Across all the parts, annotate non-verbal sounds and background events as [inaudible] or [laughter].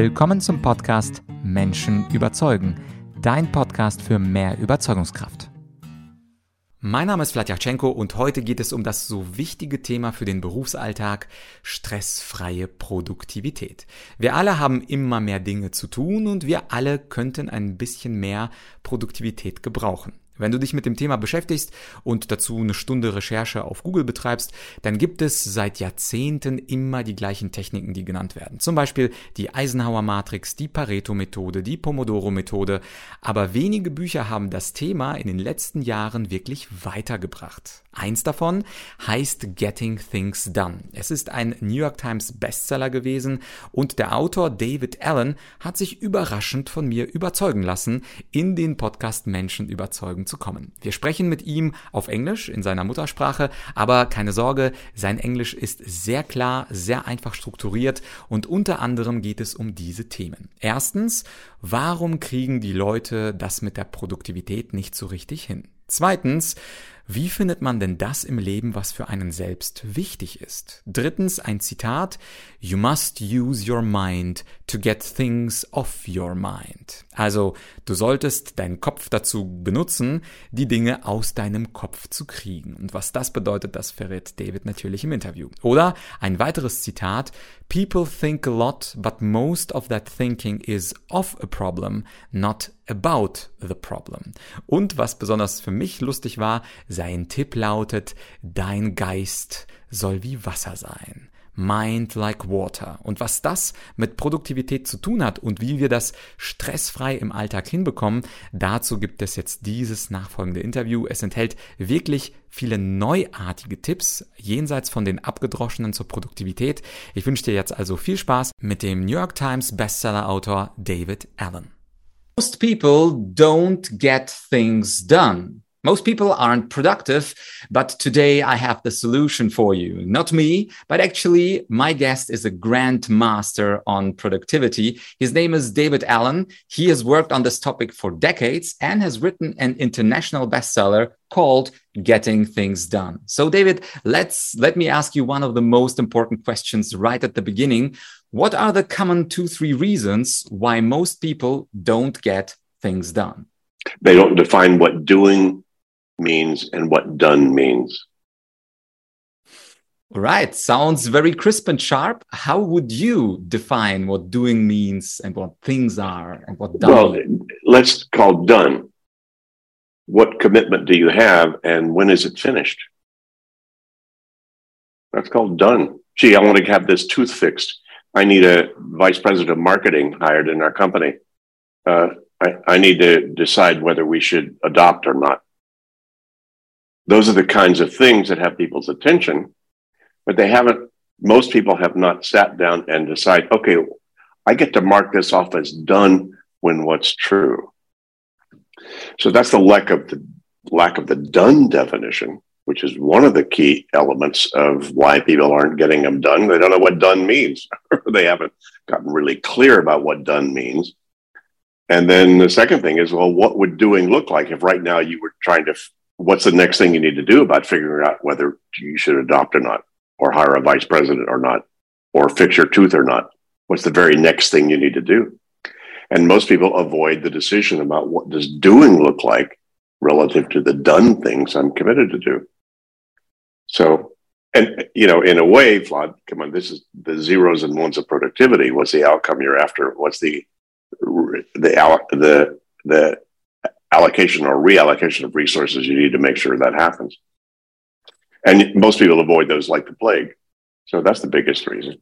Willkommen zum Podcast Menschen überzeugen, dein Podcast für mehr Überzeugungskraft. Mein Name ist Vladyachenko und heute geht es um das so wichtige Thema für den Berufsalltag, stressfreie Produktivität. Wir alle haben immer mehr Dinge zu tun und wir alle könnten ein bisschen mehr Produktivität gebrauchen. Wenn du dich mit dem Thema beschäftigst und dazu eine Stunde Recherche auf Google betreibst, dann gibt es seit Jahrzehnten immer die gleichen Techniken, die genannt werden. Zum Beispiel die Eisenhower Matrix, die Pareto-Methode, die Pomodoro-Methode. Aber wenige Bücher haben das Thema in den letzten Jahren wirklich weitergebracht. Eins davon heißt Getting Things Done. Es ist ein New York Times Bestseller gewesen und der Autor David Allen hat sich überraschend von mir überzeugen lassen, in den Podcast Menschen überzeugen zu kommen. Wir sprechen mit ihm auf Englisch in seiner Muttersprache, aber keine Sorge, sein Englisch ist sehr klar, sehr einfach strukturiert und unter anderem geht es um diese Themen. Erstens, warum kriegen die Leute das mit der Produktivität nicht so richtig hin? Zweitens, wie findet man denn das im Leben, was für einen selbst wichtig ist? Drittens ein Zitat. You must use your mind to get things off your mind. Also, du solltest deinen Kopf dazu benutzen, die Dinge aus deinem Kopf zu kriegen. Und was das bedeutet, das verrät David natürlich im Interview. Oder ein weiteres Zitat. People think a lot, but most of that thinking is of a problem, not about the problem. Und was besonders für mich lustig war, sein Tipp lautet, dein Geist soll wie Wasser sein. Mind like water. Und was das mit Produktivität zu tun hat und wie wir das stressfrei im Alltag hinbekommen, dazu gibt es jetzt dieses nachfolgende Interview. Es enthält wirklich viele neuartige Tipps jenseits von den abgedroschenen zur Produktivität. Ich wünsche dir jetzt also viel Spaß mit dem New York Times Bestseller Autor David Allen. Most people don't get things done. Most people aren't productive, but today I have the solution for you. Not me, but actually my guest is a grand master on productivity. His name is David Allen. He has worked on this topic for decades and has written an international bestseller called Getting Things Done. So David, let's let me ask you one of the most important questions right at the beginning. What are the common two, three reasons why most people don't get things done? They don't define what doing means and what done means. Right. Sounds very crisp and sharp. How would you define what doing means and what things are and what done Well, means? let's call done. What commitment do you have and when is it finished? That's called done. Gee, I want to have this tooth fixed. I need a vice president of marketing hired in our company. Uh, I, I need to decide whether we should adopt or not. Those are the kinds of things that have people's attention, but they haven't, most people have not sat down and decide, okay, I get to mark this off as done when what's true. So that's the lack of the lack of the done definition, which is one of the key elements of why people aren't getting them done. They don't know what done means. [laughs] they haven't gotten really clear about what done means. And then the second thing is, well, what would doing look like if right now you were trying to, what's the next thing you need to do about figuring out whether you should adopt or not, or hire a vice president or not, or fix your tooth or not? What's the very next thing you need to do? And most people avoid the decision about what does doing look like relative to the done things I'm committed to do. So, and you know, in a way, Vlad, come on, this is the zeros and ones of productivity. What's the outcome you're after? What's the the the the allocation or reallocation of resources you need to make sure that happens? And most people avoid those like the plague. So that's the biggest reason.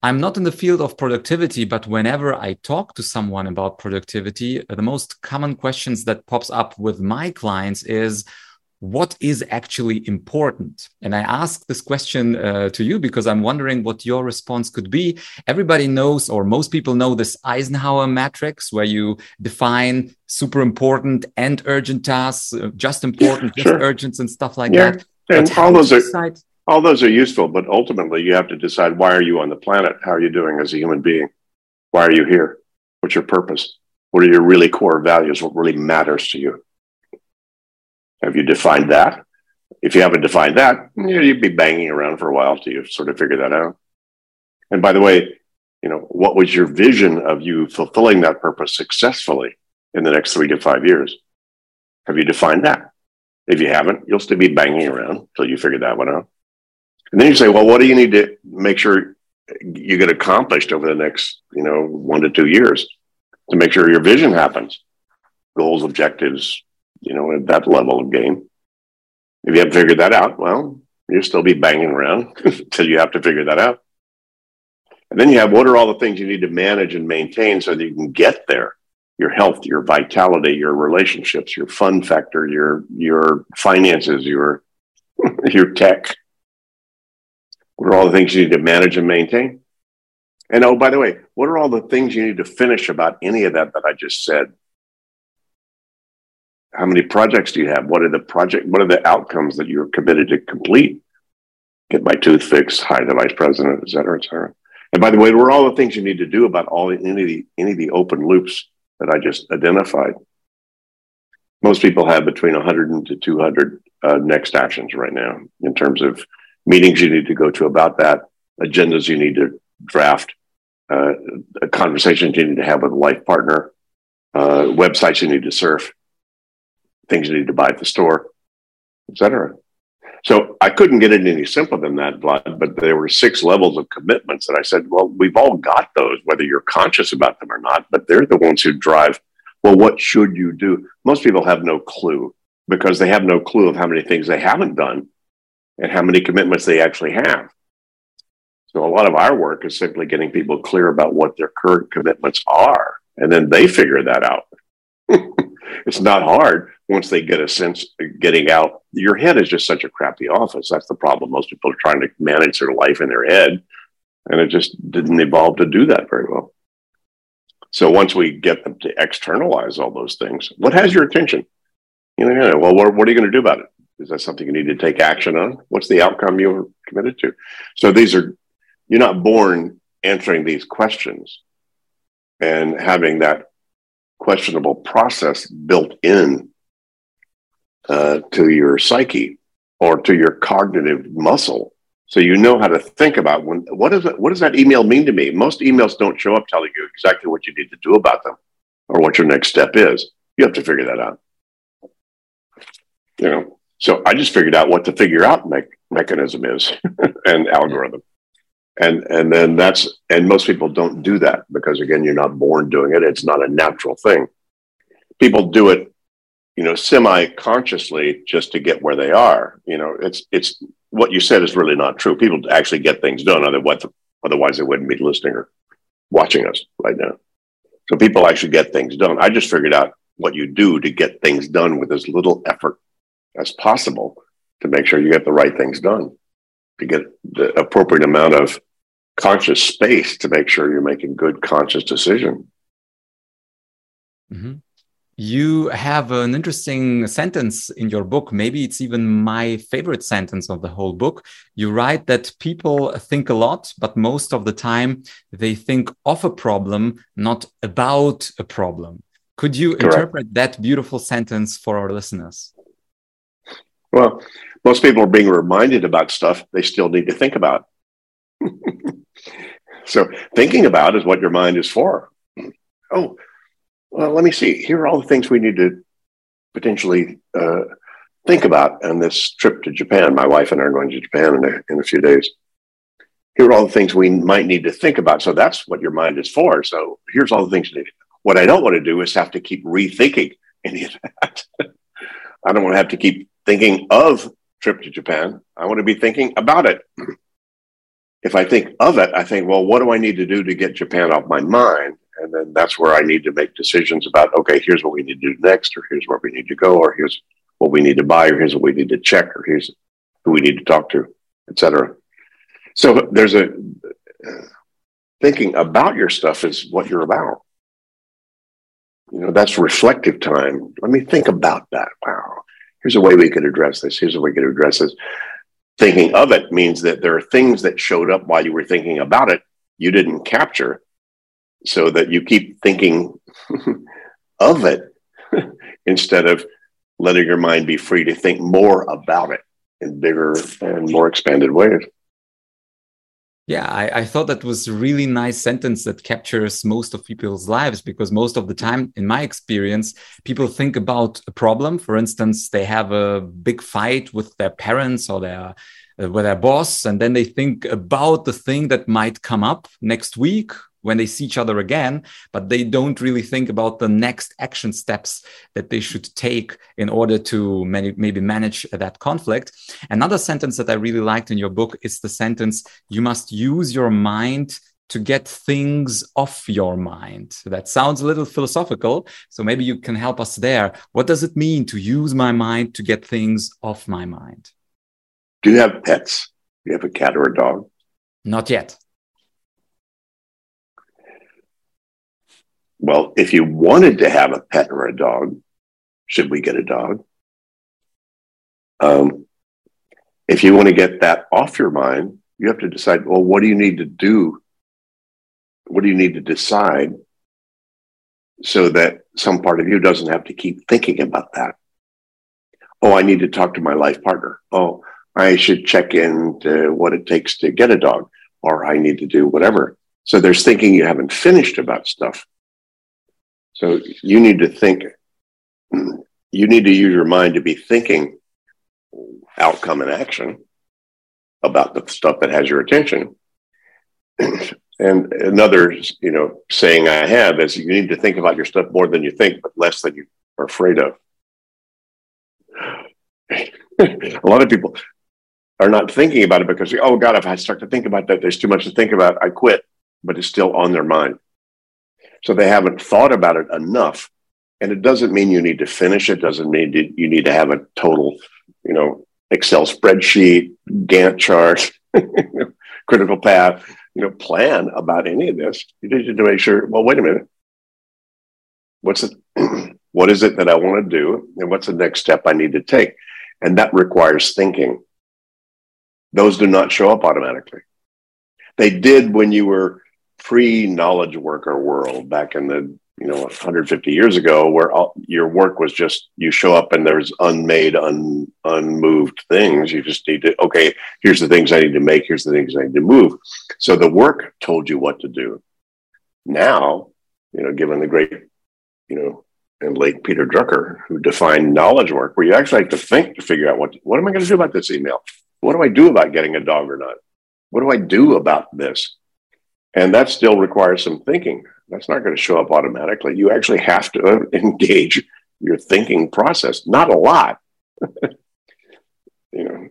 I'm not in the field of productivity, but whenever I talk to someone about productivity, the most common questions that pops up with my clients is what is actually important? And I ask this question uh, to you because I'm wondering what your response could be. Everybody knows, or most people know, this Eisenhower matrix where you define super important and urgent tasks, uh, just important, Yeah, just sure. urgent, and stuff like Yeah. that. And all those are decide- all those are useful, but ultimately you have to decide why are you on the planet? How are you doing as a human being? Why are you here? What's your purpose? What are your really core values? What really matters to you? Have you defined that? If you haven't defined that, you know, you'd be banging around for a while till you sort of figure that out. And by the way, You know, what was your vision of you fulfilling that purpose successfully in the next three to five years? Have you defined that? If you haven't, you'll still be banging around until you figure that one out. And then you say, well, what do you need to make sure you get accomplished over the next, you know, one to two years to make sure your vision happens? Goals, objectives, you know, at that level of game. If you haven't figured that out, well, you'll still be banging around [laughs] until you have to figure that out. And then you have what are all the things you need to manage and maintain so that you can get there? Your health, your vitality, your relationships, your fun factor, your your finances, your [laughs] your tech. What are all the things you need to manage and maintain? And oh, by the way, what are all the things you need to finish about any of that that I just said? How many projects do you have? What are the project? What are the outcomes that you're committed to complete? Get my tooth fixed, hire the vice president, et cetera, et cetera. And by the way, are all the things you need to do about all any of the any of the open loops that I just identified? Most people have between 100 and to 200 uh, next actions right now in terms of meetings you need to go to about that, agendas you need to draft, uh, conversations you need to have with a life partner, uh, websites you need to surf, things you need to buy at the store, etc. So I couldn't get it any simpler than that, Vlad, but there were six levels of commitments that I said, well, we've all got those, whether you're conscious about them or not, but they're the ones who drive, well, what should you do? Most people have no clue because they have no clue of how many things they haven't done and how many commitments they actually have. So a lot of our work is simply getting people clear about what their current commitments are, and then they figure that out. [laughs] it's not hard once they get a sense of getting out. Your head is just such a crappy office. That's the problem. Most people are trying to manage their life in their head, and it just didn't evolve to do that very well. So once we get them to externalize all those things, what has your attention? You know, well, what, what are you going to do about it? Is that something you need to take action on? What's the outcome you're committed to? So these are, you're not born answering these questions and having that questionable process built in uh, to your psyche or to your cognitive muscle. So you know how to think about when what is it what does that email mean to me? Most emails don't show up telling you exactly what you need to do about them or what your next step is. You have to figure that out. You know so i just figured out what the figure out me- mechanism is [laughs] and algorithm and and then that's and most people don't do that because again you're not born doing it. It's not a natural thing. People do it you know semi-consciously just to get where they are. You know it's it's what you said is really not true. People actually get things done otherwise otherwise they wouldn't be listening or watching us right now. So people actually get things done. I just figured out what you do to get things done with as little effort as possible to make sure you get the right things done to get the appropriate amount of conscious space to make sure you're making good conscious decision. Mm-hmm. You have an interesting sentence in your book. Maybe it's even my favorite sentence of the whole book. You write that people think a lot, but most of the time they think of a problem, not about a problem. Could you Correct. interpret that beautiful sentence for our listeners? Well, most people are being reminded about stuff they still need to think about. [laughs] so thinking about is what your mind is for. Oh, well, let me see. Here are all the things we need to potentially uh, think about on this trip to Japan. My wife and I are going to Japan in a, in a few days. Here are all the things we might need to think about. So that's what your mind is for. So here's all the things. What I don't want to do is have to keep rethinking any of that. [laughs] I don't want to have to keep thinking of trip to Japan. I want to be thinking about it [clears throat] if I think of it, I think, well, what do I need to do to get Japan off my mind? And then that's where I need to make decisions about, okay, here's what we need to do next, or here's where we need to go, or here's what we need to buy, or here's what we need to check, or here's who we need to talk to, etc. So there's a thinking about your stuff is what you're about. You know, that's reflective time. Let me think about that. Wow. Here's a way we could address this. Here's a way we could address this thinking of it means that there are things that showed up while you were thinking about it you didn't capture. So that you keep thinking [laughs] of it [laughs] instead of letting your mind be free to think more about it in bigger and more expanded ways Yeah, I, I, thought that was a really nice sentence that captures most of people's lives because most of the time, in my experience, people think about a problem. For instance, they have a big fight with their parents or their uh, with their boss, and then they think about the thing that might come up next week when they see each other again, but they don't really think about the next action steps that they should take in order to maybe manage that conflict. Another sentence that I really liked in your book is the sentence, you must use your mind to get things off your mind. That sounds a little philosophical. So maybe you can help us there. What does it mean to use my mind to get things off my mind? Do you have pets? Do you have a cat or a dog? Not yet. Well, if you wanted to have a pet or a dog, should we get a dog? Um, if you want to get that off your mind, you have to decide, well, what do you need to do? What do you need to decide so that some part of you doesn't have to keep thinking about that? Oh, I need to talk to my life partner. Oh, I should check in to what it takes to get a dog, or I need to do whatever. So there's thinking you haven't finished about stuff. So you need to think, you need to use your mind to be thinking outcome and action about the stuff that has your attention. and another, you know, saying I have is you need to think about your stuff more than you think, but less than you are afraid of. a lot of people are not thinking about it because, oh God, if I start to think about that, there's too much to think about. I quit, but it's still on their mind. So they haven't thought about it enough. And it doesn't mean you need to finish it, doesn't mean you need to have a total, you know, Excel spreadsheet, Gantt chart, [laughs] critical path, you know, plan about any of this. You need to make sure, well, wait a minute. What's it? [clears throat] what is it that I want to do? And what's the next step I need to take? And that requires thinking. Those do not show up automatically. They did when you were pre-knowledge worker world back in the you know 150 years ago where all, your work was just you show up and there's unmade un, unmoved things. You just need to okay here's the things i need to make here's the things i need to move. So the work told you what to do. Now you know given the great you know and late peter drucker who defined knowledge work where you actually have to think to figure out what what am i going to do about this email? What do i do about getting a dog or not? What do i do about this and that still requires some thinking. That's not going to show up automatically. You actually have to [laughs] engage your thinking process, not a lot. [laughs] you know,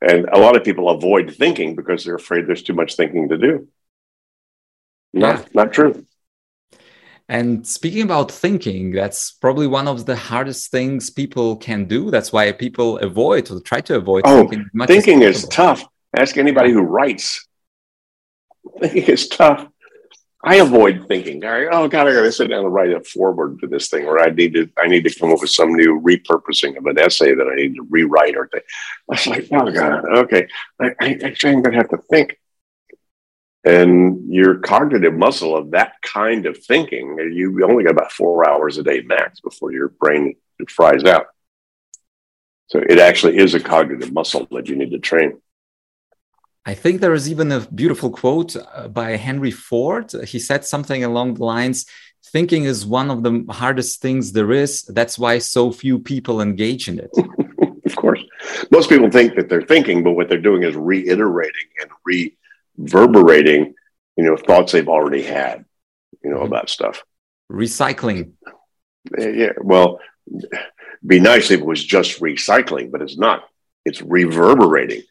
and a lot of people avoid thinking because they're afraid there's too much thinking to do. Not, yeah. not true. And speaking about thinking, that's probably one of the hardest things people can do. That's why people avoid or try to avoid oh, thinking. thinking is tough. Ask anybody who writes thinking is tough. I avoid thinking. I, oh God, I got to sit down and write a forward to this thing, or I need to. I need to come up with some new repurposing of an essay that I need to rewrite. Or thing. I was like, oh God, okay. I, I actually am going to have to think. And your cognitive muscle of that kind of thinking, you only got about four hours a day max before your brain fries out. So it actually is a cognitive muscle that you need to train. I think there is even a beautiful quote uh, by Henry Ford. He said something along the lines thinking is one of the hardest things there is. That's why so few people engage in it. [laughs] of course. Most people think that they're thinking, but what they're doing is reiterating and reverberating, you know, thoughts they've already had, you know, about stuff. Recycling. Yeah. Well, be nice if it was just recycling, but it's not. It's reverberating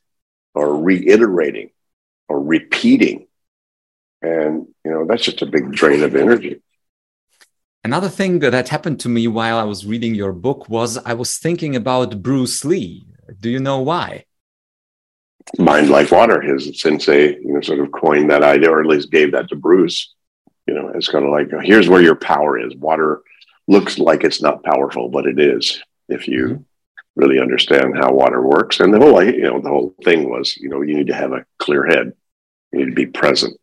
or reiterating or repeating. And, you know, that's just a big drain of energy. Another thing that happened to me while I was reading your book was I was thinking about Bruce Lee. Do you know why? Mind like water. His sensei, you know, sort of coined that idea, or at least gave that to Bruce. You know, it's kind of like here's where your power is. Water looks like it's not powerful, but it is if you mm-hmm really understand how water works. And the whole, you know, the whole thing was, you know, you need to have a clear head. You need to be present.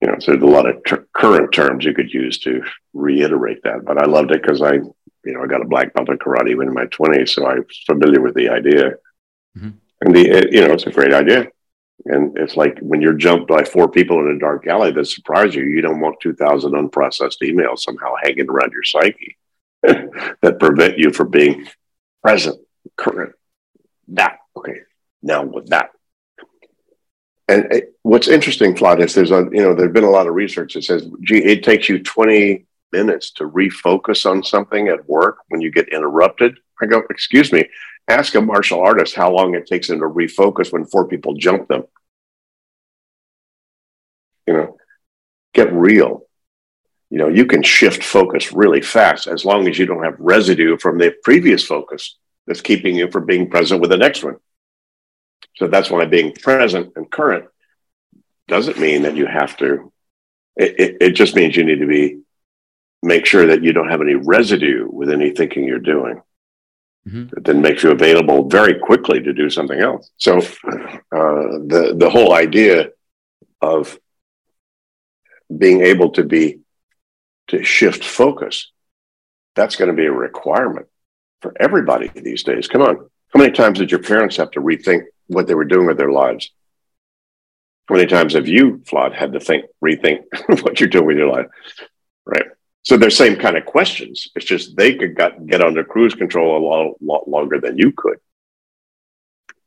You know, so there's a lot of ter- current terms you could use to reiterate that. But I loved it because I, you know, I got a black belt in karate when in my 20s, so I'm familiar with the idea. Mm-hmm. And the, you know, it's a great idea. And it's like when you're jumped by four people in a dark alley that surprise you, you don't want 2,000 unprocessed emails somehow hanging around your psyche [laughs] that prevent you from being present, current. That, okay, now with that. And it, what's interesting, Vlad, is there's a, you know, there's been a lot of research that says, gee, it takes you 20 minutes to refocus on something at work when you get interrupted. I go, excuse me, ask a martial artist how long it takes them to refocus when four people jump them. You know, get real. You know, you can shift focus really fast as long as you don't have residue from the previous focus that's keeping you from being present with the next one. So that's why being present and current doesn't mean that you have to. It, it, it just means you need to be make sure that you don't have any residue with any thinking you're doing. Mm-hmm. It then makes you available very quickly to do something else. So uh, the the whole idea of being able to be to shift focus that's going to be a requirement for everybody these days. Come on, how many times did your parents have to rethink what they were doing with their lives? How many times have you, Vlad, had to think, rethink [laughs] what you're doing with your life? Right. So they're same kind of questions. It's just they could got, get under cruise control a lot, lot longer than you could.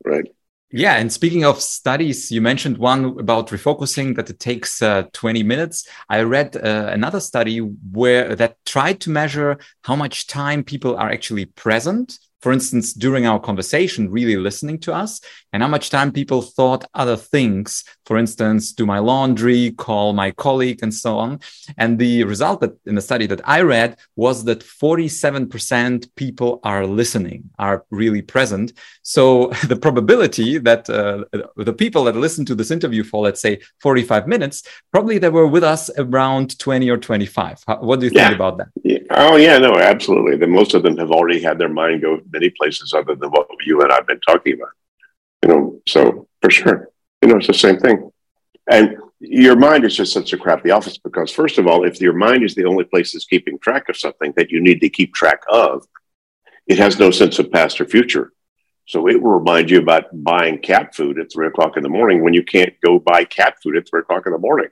Right. Yeah, and speaking of studies, you mentioned one about refocusing that it takes uh, 20 minutes. I read uh, another study where that tried to measure how much time people are actually present for instance, during our conversation, really listening to us and how much time people thought other things. For instance, do my laundry, call my colleague, and so on. And the result that in the study that I read was that 47% people are listening, are really present. So [laughs] the probability that uh, the people that listen to this interview for, let's say, 45 minutes, probably they were with us around 20 or 25. What do you think about that? Yeah. Oh, yeah, no, absolutely. The, most of them have already had their mind go many places other than what you and I've been talking about. You know, so for sure, you know, it's the same thing. And your mind is just such a crappy office because, first of all, if your mind is the only place that's keeping track of something that you need to keep track of, it has no sense of past or future. So it will remind you about buying cat food at three o'clock in the morning when you can't go buy cat food at three o'clock in the morning.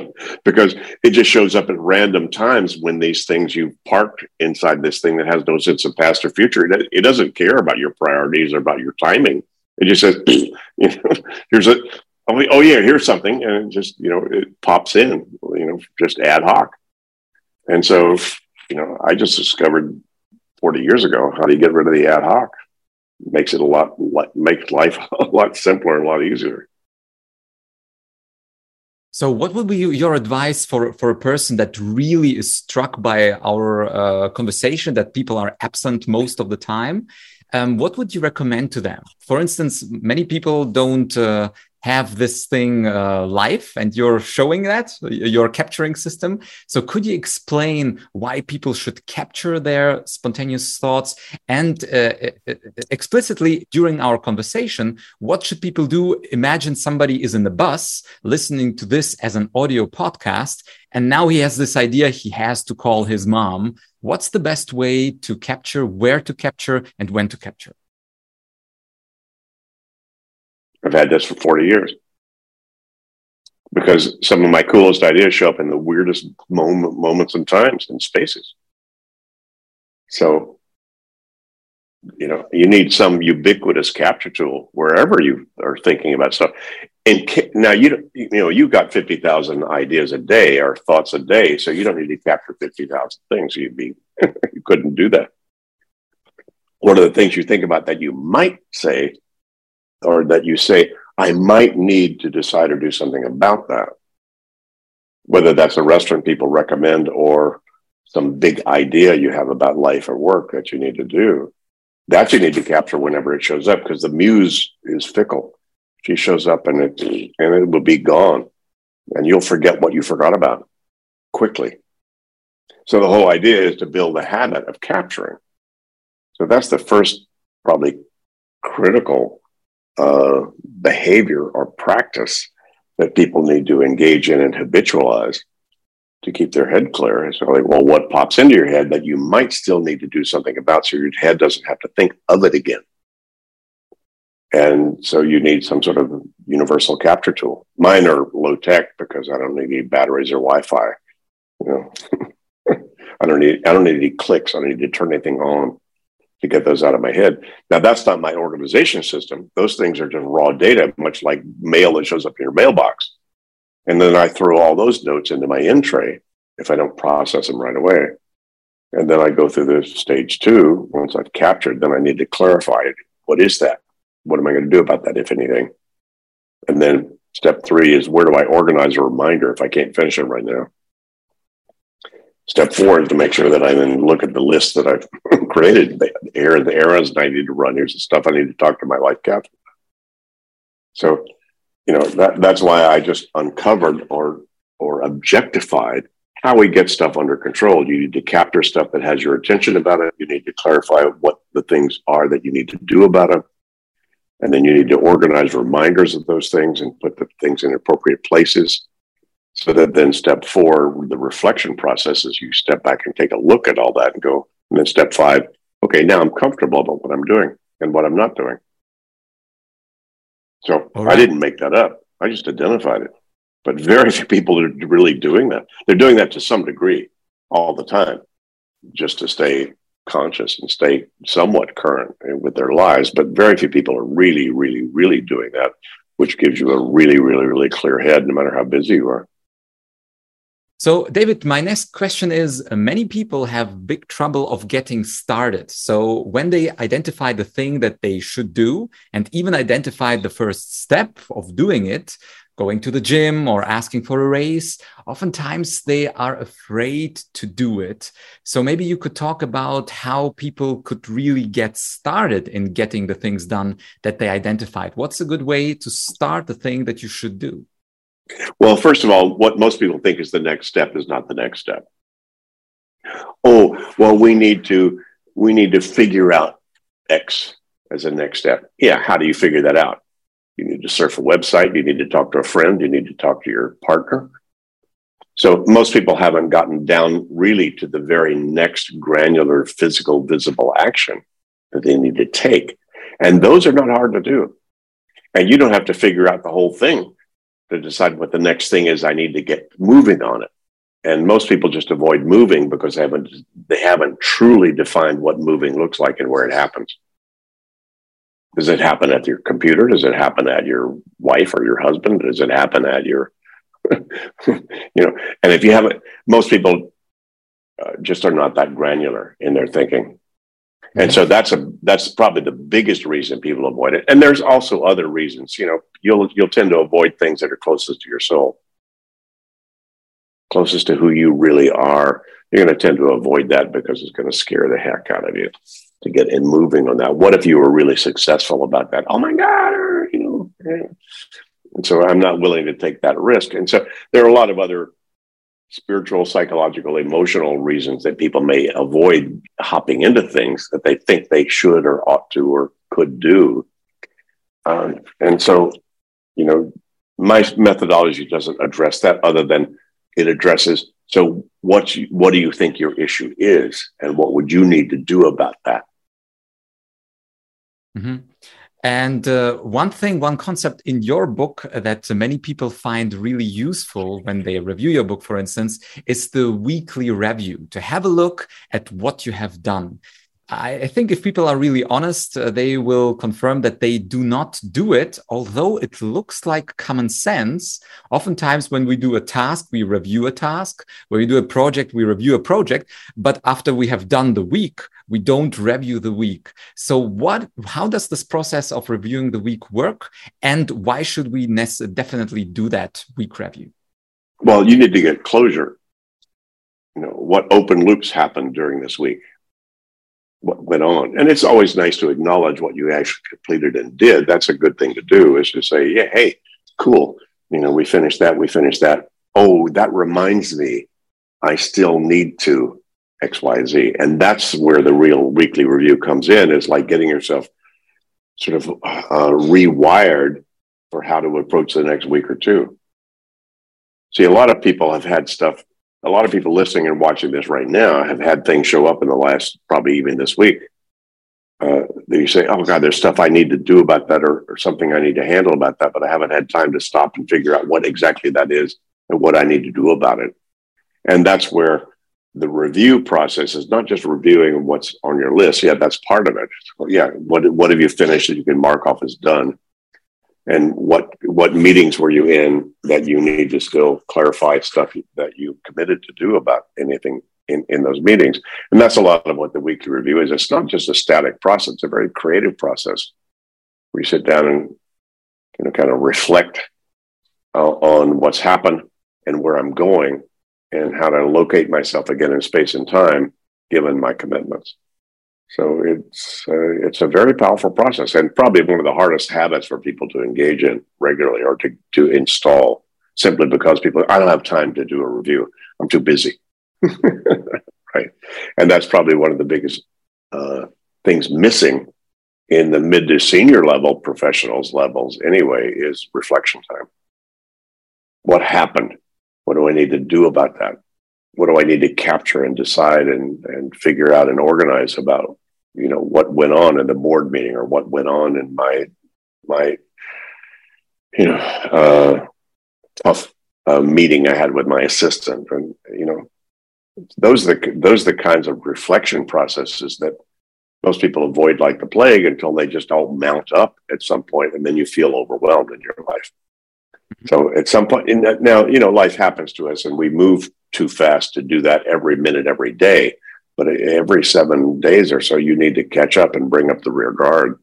[laughs] because it just shows up at random times when these things you parked inside this thing that has no sense of past or future. It, it doesn't care about your priorities or about your timing. It just says, [clears throat] you know, [laughs] here's a, oh, oh yeah, here's something. And it just, you know, it pops in, you know, just ad hoc. And so, you know, I just discovered 40 years ago how do you get rid of the ad hoc? Makes it a lot, makes life [laughs] a lot simpler and a lot easier. So, what would be your advice for, for a person that really is struck by our uh, conversation that people are absent most of the time? Um, what would you recommend to them? For instance, many people don't uh, have this thing uh, live and you're showing that your capturing system. So could you explain why people should capture their spontaneous thoughts? And uh, explicitly during our conversation what should people do? Imagine somebody is in the bus listening to this as an audio podcast and now he has this idea he has to call his mom. What's the best way to capture where to capture and when to capture I've had this for 40 years because some of my coolest ideas show up in the weirdest moment, moments and times and spaces. So, you know, you need some ubiquitous capture tool wherever you are thinking about stuff. And now you you know you've got fifty thousand ideas a day or thoughts a day, so you don't need to capture fifty thousand things. You'd be [laughs] you couldn't do that. One of the things you think about that you might say or that you say, I might need to decide or do something about that. Whether that's a restaurant people recommend or some big idea you have about life or work that you need to do. That you need to capture whenever it shows up because the muse is fickle. She shows up and it and it will be gone. And you'll forget what you forgot about quickly. So the whole idea is to build a habit of capturing. So that's the first probably critical uh, behavior or practice that people need to engage in and habitualize to keep their head clear. So, like, well, what pops into your head that you might still need to do something about so your head doesn't have to think of it again? And so you need some sort of universal capture tool. Mine are low tech because I don't need batteries or Wi-Fi. You know, [laughs] I don't need I don't need any clicks. I don't need to turn anything on to get those out of my head. Now that's not my organization system. Those things are just raw data, much like mail that shows up in your mailbox. And then I throw all those notes into my in tray if I don't process them right away. And then I go through the stage two. Once I've captured, then I need to clarify it. What is that? What am I going to do about that, if anything? And then step three is where do I organize a reminder if I can't finish it right now? Step four is to make sure that I then look at the list that I've [laughs] created, the error, the errors I need to run. Here's the stuff I need to talk to my life captain. So, you know, that, that's why I just uncovered or or objectified how we get stuff under control. You need to capture stuff that has your attention about it. You need to clarify what the things are that you need to do about it. And then you need to organize reminders of those things and put the things in appropriate places. So that then step four, the reflection process is you step back and take a look at all that and go, and then step five, okay, now I'm comfortable about what I'm doing and what I'm not doing. So right. I didn't make that up. I just identified it. But very few people are really doing that. They're doing that to some degree all the time, just to stay conscious and stay somewhat current with their lives. But very few people are really, really, really doing that, which gives you a really, really, really clear head no matter how busy you are. So, David, my next question is uh, many people have big trouble of getting started. So, when they identify the thing that they should do and even identify the first step of doing it, going to the gym or asking for a raise, oftentimes they are afraid to do it. So maybe you could talk about how people could really get started in getting the things done that they identified. What's a good way to start the thing that you should do? Well, first of all, what most people think is the next step is not the next step. Oh, well, we need to we need to figure out X as a next step. Yeah, how do you figure that out? You need to surf a website. You need to talk to a friend. You need to talk to your partner. So most people haven't gotten down really to the very next granular physical visible action that they need to take. And those are not hard to do. And you don't have to figure out the whole thing to decide what the next thing is I need to get moving on it. And most people just avoid moving because they haven't they haven't truly defined what moving looks like and where it happens. Does it happen at your computer? Does it happen at your wife or your husband? Does it happen at your, [laughs] you know? And if you haven't, most people uh, just are not that granular in their thinking, and so that's a that's probably the biggest reason people avoid it. And there's also other reasons. You know, you'll you'll tend to avoid things that are closest to your soul, closest to who you really are. You're going to tend to avoid that because it's going to scare the heck out of you to get in moving on that. What if you were really successful about that? Oh my God, or, you know. Eh. And so I'm not willing to take that risk. And so there are a lot of other spiritual, psychological, emotional reasons that people may avoid hopping into things that they think they should or ought to or could do. Um, and so, you know, my methodology doesn't address that other than it addresses so what you, what do you think your issue is and what would you need to do about that Mm-hmm. And uh, one thing, one concept in your book that many people find really useful when they review your book, for instance, is the weekly review to have a look at what you have done. I think if people are really honest, uh, they will confirm that they do not do it, although it looks like common sense. Oftentimes, when we do a task, we review a task. When we do a project, we review a project. But after we have done the week, we don't review the week. So, what? How does this process of reviewing the week work, and why should we definitely do that week review? Well, you need to get closure. You know what open loops happened during this week what went on. And it's always nice to acknowledge what you actually completed and did. That's a good thing to do is to say, yeah, hey, cool. You know, we finished that, we finished that. Oh, that reminds me, I still need to XYZ. And that's where the real weekly review comes in is like getting yourself sort of uh, rewired for how to approach the next week or two. See, a lot of people have had stuff a lot of people listening and watching this right now have had things show up in the last probably even this week uh, you say, oh God, there's stuff I need to do about that or, or something I need to handle about that, but I haven't had time to stop and figure out what exactly that is and what I need to do about it. And that's where the review process is not just reviewing what's on your list. Yeah, that's part of it. Yeah, what what have you finished that you can mark off as done? And what what meetings were you in that you need to still clarify stuff that you committed to do about anything in, in those meetings? And that's a lot of what the weekly review is. It's not just a static process, it's a very creative process where you sit down and you know kind of reflect uh, on what's happened and where I'm going and how to locate myself again in space and time given my commitments. So it's uh, it's a very powerful process and probably one of the hardest habits for people to engage in regularly or to to install simply because people I don't have time to do a review. I'm too busy. [laughs] right. And that's probably one of the biggest uh, things missing in the mid to senior level professionals levels anyway is reflection time. What happened? What do I need to do about that? What do I need to capture and decide and, and figure out and organize about, you know, what went on in the board meeting or what went on in my, my, you know, uh, tough uh, meeting I had with my assistant. And, you know, those are the, those are the kinds of reflection processes that most people avoid like the plague until they just all mount up at some point and then you feel overwhelmed in your life. So at some point, in that, now you know life happens to us, and we move too fast to do that every minute, every day. But every seven days or so, you need to catch up and bring up the rear guard,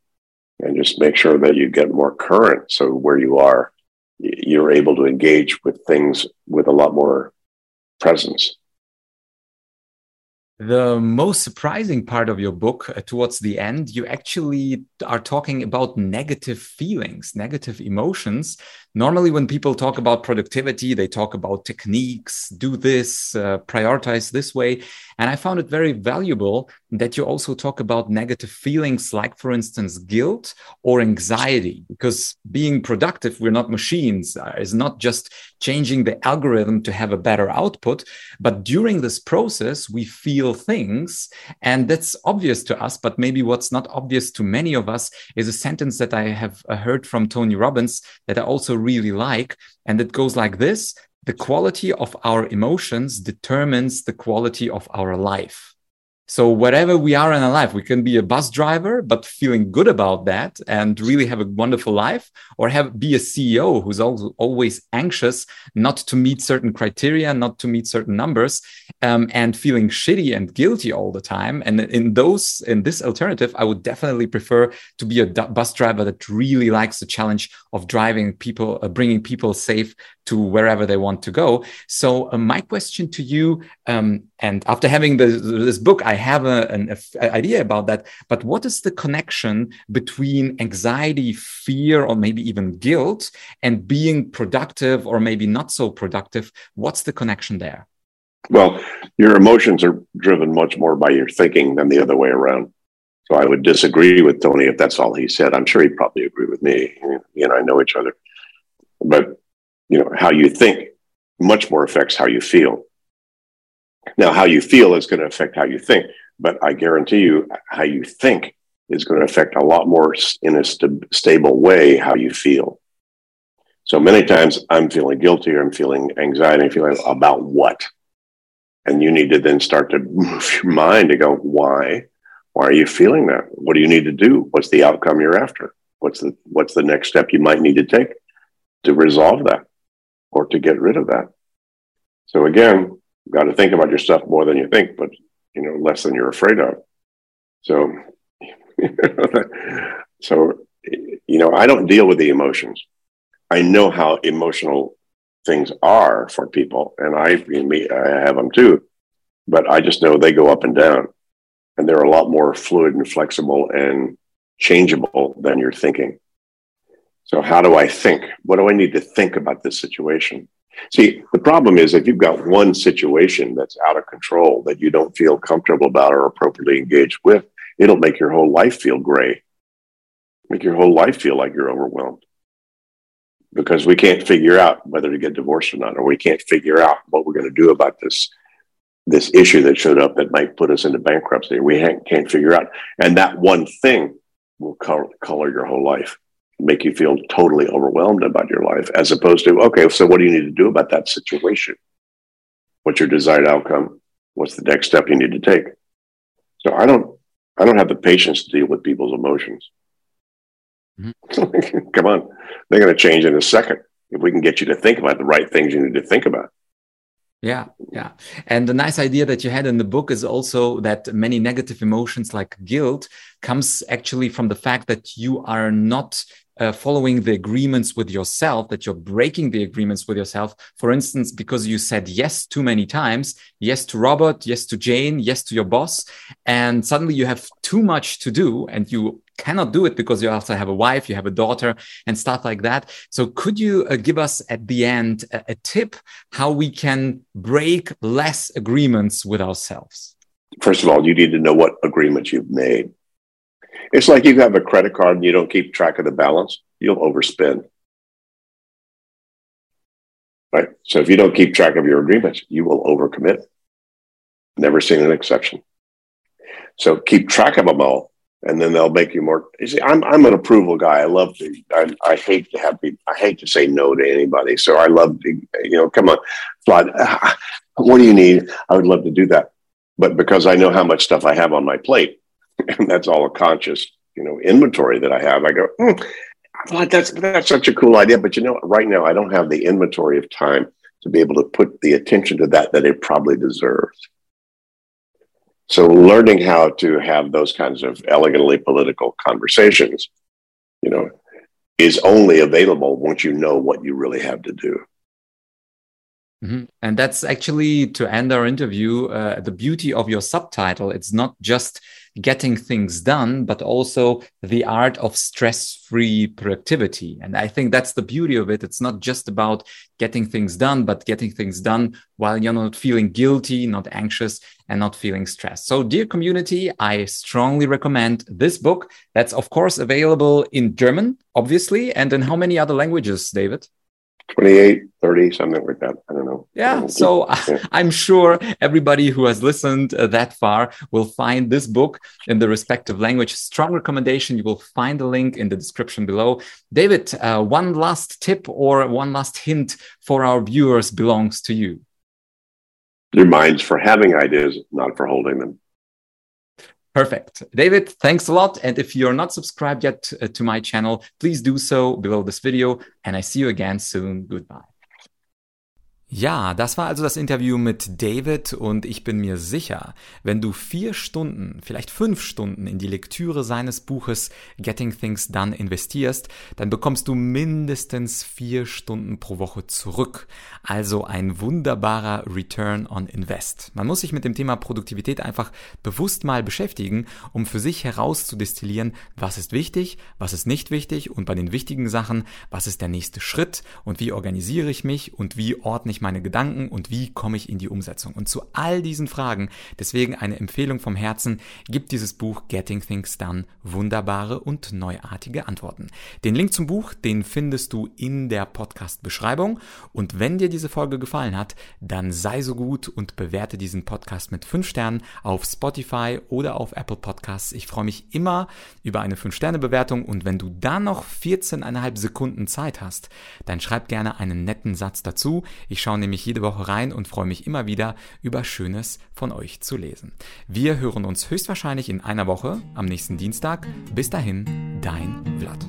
and just make sure that you get more current. So where you are, you're able to engage with things with a lot more presence the most surprising part of your book uh, towards the end you actually are talking about negative feelings negative emotions normally when people talk about productivity they talk about techniques do this uh, prioritize this way. And i found it very valuable that you also talk about negative feelings like for instance guilt or anxiety because being productive we're not machines uh, is not just changing the algorithm to have a better output but during this process we feel things. And that's obvious to us but maybe what's not obvious to many of us is a sentence that i have uh, heard from tony robbins that i also really like and it goes like this the quality of our emotions determines the quality of our life so wherever we are in our life, we can be a bus driver, but feeling good about that and really have a wonderful life, or have be a CEO who's also always anxious not to meet certain criteria, not to meet certain numbers, um, and feeling shitty and guilty all the time. And in those, in this alternative, I would definitely prefer to be a bus driver that really likes the challenge of driving people, uh, bringing people safe to wherever they want to go. So uh, my question to you, um, and after having the, this book, I have a, an a idea about that. But what is the connection between anxiety, fear, or maybe even guilt, and being productive or maybe not so productive? What's the connection there? Well, your emotions are driven much more by your thinking than the other way around. So I would disagree with Tony if that's all he said. I'm sure he'd probably agree with me. You know, I know each other. But, you know, how you think much more affects how you feel. Now, how you feel is going to affect how you think, but I guarantee you, how you think is going to affect a lot more in a st- stable way how you feel. So many times I'm feeling guilty or I'm feeling anxiety, I'm feeling about what? And you need to then start to move [laughs] your mind to go, why? Why are you feeling that? What do you need to do? What's the outcome you're after? What's the what's the next step you might need to take to resolve that or to get rid of that? So again, got to think about your stuff more than you think, but you know, less than you're afraid of. So, [laughs] so you know, I don't deal with the emotions. I know how emotional things are for people, and I, me, I have them too. But I just know they go up and down, and they're a lot more fluid and flexible and changeable than you're thinking. So, how do I think? What do I need to think about this situation? See, the problem is if you've got one situation that's out of control that you don't feel comfortable about or appropriately engaged with, it'll make your whole life feel gray, make your whole life feel like you're overwhelmed. Because we can't figure out whether to get divorced or not, or we can't figure out what we're going to do about this this issue that showed up that might put us into bankruptcy. We can't figure out. And that one thing will color, color your whole life, make you feel totally overwhelmed about your life, as opposed to, okay, so what do you need to do about that situation? What's your desired outcome? What's the next step you need to take? So I don't, I don't have the patience to deal with people's emotions. Mm-hmm. [laughs] Come on, they're going to change in a second if we can get you to think about the right things you need to think about. Yeah, yeah. And the nice idea that you had in the book is also that many negative emotions like guilt comes actually from the fact that you are not uh, following the agreements with yourself, that you're breaking the agreements with yourself. For instance, because you said yes too many times, yes to Robert, yes to Jane, yes to your boss, and suddenly you have too much to do and you cannot do it because you also have a wife, you have a daughter, and stuff like that. So, could you uh, give us at the end a, a tip how we can break less agreements with ourselves? First of all, you need to know what agreements you've made. It's like you have a credit card and you don't keep track of the balance, you'll overspend. Right? So if you don't keep track of your agreements, you will overcommit. Never seen an exception. So keep track of them all, and then they'll make you more. You see, I'm I'm an approval guy. I love to. I, I hate to have. People, I hate to say no to anybody. So I love to. You know, come on, Vlad. [laughs] What do you need? I would love to do that, but because I know how much stuff I have on my plate, and [clears throat] that's all a conscious, you know, inventory that I have. I go, mm, that's that's such a cool idea, but you know, right now I don't have the inventory of time to be able to put the attention to that that it probably deserves. So, learning how to have those kinds of elegantly political conversations, you know, is only available once you know what you really have to do. Mm-hmm. And that's actually to end our interview, uh, the beauty of your subtitle. It's not just getting things done, but also the art of stress free productivity. And I think that's the beauty of it. It's not just about getting things done, but getting things done while you're not feeling guilty, not anxious, and not feeling stressed. So, dear community, I strongly recommend this book. That's, of course, available in German, obviously. And in how many other languages, David? 28, 30, something like that. I don't know. Yeah. So yeah. [laughs] I'm sure everybody who has listened uh, that far will find this book in the respective language. Strong recommendation. You will find the link in the description below. David, uh, one last tip or one last hint for our viewers belongs to you. Your minds for having ideas, not for holding them. Perfect. David, thanks a lot. And if you're not subscribed yet uh, to my channel, please do so below this video. And I see you again soon. Goodbye. Ja, das war also das Interview mit David und ich bin mir sicher, wenn du vier Stunden, vielleicht fünf Stunden in die Lektüre seines Buches Getting Things Done investierst, dann bekommst du mindestens vier Stunden pro Woche zurück. Also ein wunderbarer Return on Invest. Man muss sich mit dem Thema Produktivität einfach bewusst mal beschäftigen, um für sich herauszudestillieren, was ist wichtig, was ist nicht wichtig und bei den wichtigen Sachen, was ist der nächste Schritt und wie organisiere ich mich und wie ordne ich ich meine Gedanken und wie komme ich in die Umsetzung? Und zu all diesen Fragen, deswegen eine Empfehlung vom Herzen, gibt dieses Buch Getting Things Done wunderbare und neuartige Antworten. Den Link zum Buch, den findest du in der Podcast-Beschreibung. Und wenn dir diese Folge gefallen hat, dann sei so gut und bewerte diesen Podcast mit 5 Sternen auf Spotify oder auf Apple Podcasts. Ich freue mich immer über eine 5-Sterne-Bewertung und wenn du dann noch 14,5 Sekunden Zeit hast, dann schreib gerne einen netten Satz dazu. Ich schaue nämlich jede Woche rein und freue mich immer wieder über Schönes von euch zu lesen. Wir hören uns höchstwahrscheinlich in einer Woche am nächsten Dienstag. Bis dahin, dein Vlad.